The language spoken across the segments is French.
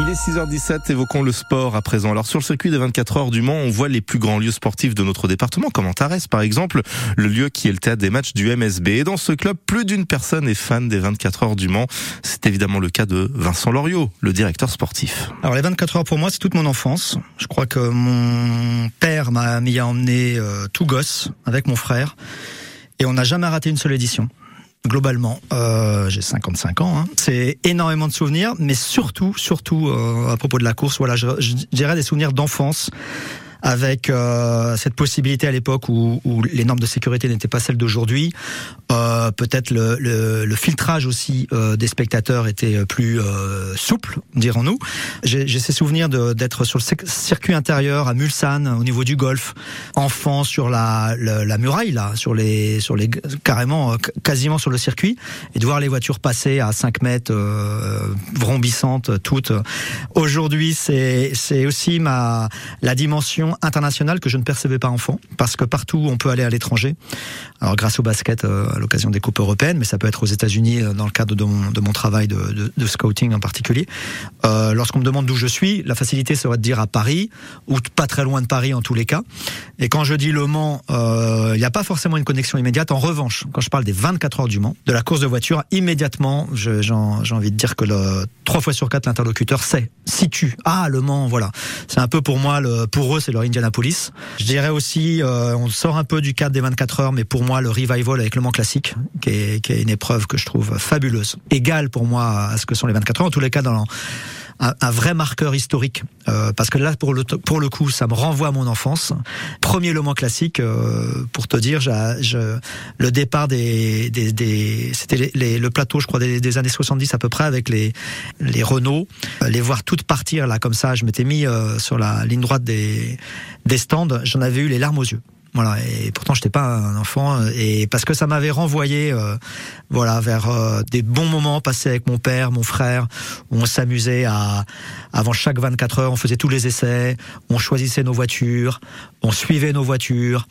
Il est 6h17, évoquons le sport à présent. Alors sur le circuit des 24 heures du Mans, on voit les plus grands lieux sportifs de notre département, comme Antares par exemple, le lieu qui est le théâtre des matchs du MSB. Et dans ce club, plus d'une personne est fan des 24 heures du Mans. C'est évidemment le cas de Vincent Loriot, le directeur sportif. Alors les 24 heures pour moi, c'est toute mon enfance. Je crois que mon père m'a mis à emmener euh, tout gosse avec mon frère. Et on n'a jamais raté une seule édition globalement. Euh, j'ai 55 ans. Hein. C'est énormément de souvenirs, mais surtout, surtout euh, à propos de la course, voilà, je, je dirais des souvenirs d'enfance avec euh, cette possibilité à l'époque où, où, les normes de sécurité n'étaient pas celles d'aujourd'hui. Euh, Peut-être le, le, le, filtrage aussi euh, des spectateurs était plus euh, souple, dirons-nous. J'ai ces souvenirs d'être sur le circuit intérieur à Mulsanne, au niveau du golf, enfant sur la, la, muraille là, sur les, sur les carrément quasiment sur le circuit, et de voir les voitures passer à 5 mètres, euh, vrombissantes toutes. Aujourd'hui, c'est aussi ma la dimension internationale que je ne percevais pas enfant, parce que partout on peut aller à l'étranger. Alors grâce au basket euh, à l'occasion des coupes européennes, mais ça peut être aux États-Unis euh, dans le cadre de mon, travail de, scouting en particulier. Euh, Lorsqu'on me demande d'où je suis, la facilité serait de dire à Paris ou pas très loin de Paris en tous les cas. Et quand je dis Le Mans, euh, il n'y a pas forcément une connexion immédiate. En revanche, quand je parle des 24 heures du Mans, de la course de voiture, immédiatement, j'ai envie de dire que le, trois fois sur quatre l'interlocuteur sait, situe. Ah, Le Mans, voilà. C'est un peu pour moi, pour eux, c'est Indianapolis. Je dirais aussi, euh, on sort un peu du cadre des 24 heures, mais pour moi, le revival avec le Mans classique, qui est, qui est une épreuve que je trouve fabuleuse, égale pour moi à ce que sont les 24 heures. En tous les cas, dans un, un vrai marqueur historique. Euh, parce que là, pour le, pour le coup, ça me renvoie à mon enfance. Premier Le Mans classique, euh, pour te dire, le départ des, des, des c'était les, le plateau, je crois, des, des, années 70 à peu près, avec les, les Renault, les voir toutes partir là comme ça. Je m'étais mis euh, sur la ligne droite des, des stands, j'en avais eu les larmes aux yeux. Voilà, et pourtant j'étais pas un enfant et parce que ça m'avait renvoyé euh, voilà vers euh, des bons moments passés avec mon père, mon frère, où on s'amusait à avant chaque 24 heures, on faisait tous les essais, on choisissait nos voitures, on suivait nos voitures,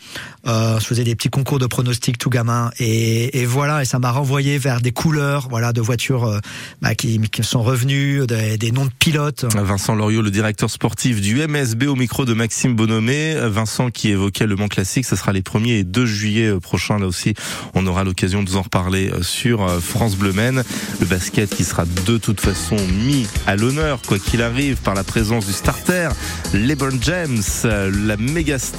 euh, on se faisait des petits concours de pronostics tout gamin et, voilà et ça m'a renvoyé vers des couleurs voilà de voitures euh, bah, qui, qui sont revenues, des, noms de pilotes. Vincent Loriot, le directeur sportif du MSB au micro de Maxime Bonhomé, Vincent qui évoquait le Mans classique ce sera les 1er et 2 juillet euh, prochains. Là aussi, on aura l'occasion de vous en reparler euh, sur euh, France Bleu Maine. Le basket qui sera de toute façon mis à l'honneur, quoi qu'il arrive, par la présence du starter, LeBron James, la méga star.